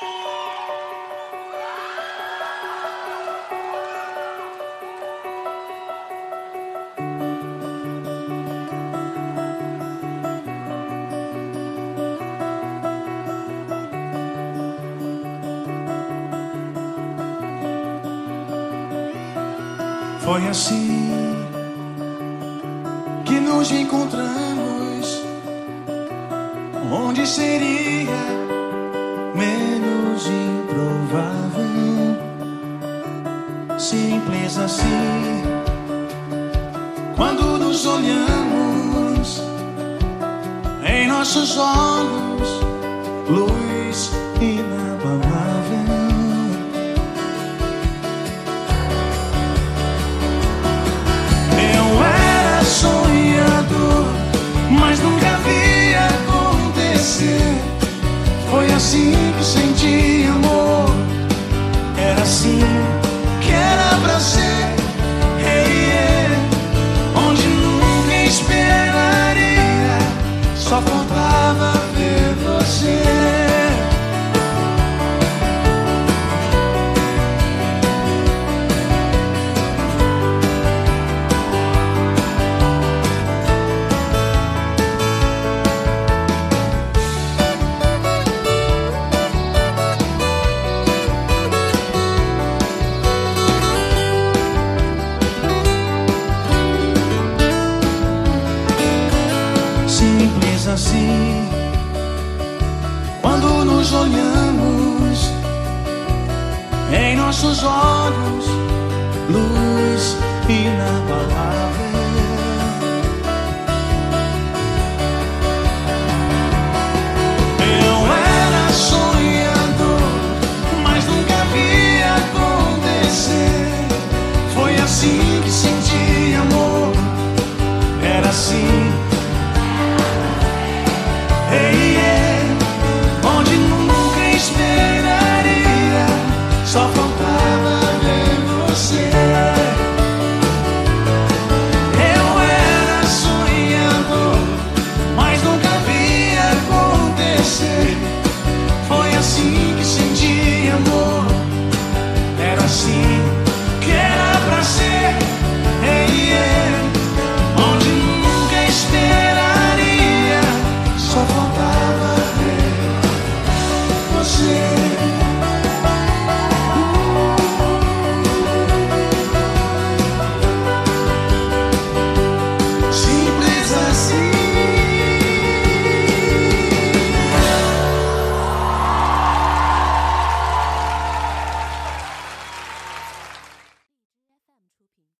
Foi assim que nos encontramos. Onde seria Simples assim. Quando nos olhamos em nossos olhos, luz inabalável. Eu era sonhador, mas nunca vi acontecer. Foi assim que senti amor. Era assim Só faltava assim. Quando nos olhamos em nossos olhos, luz inabalável.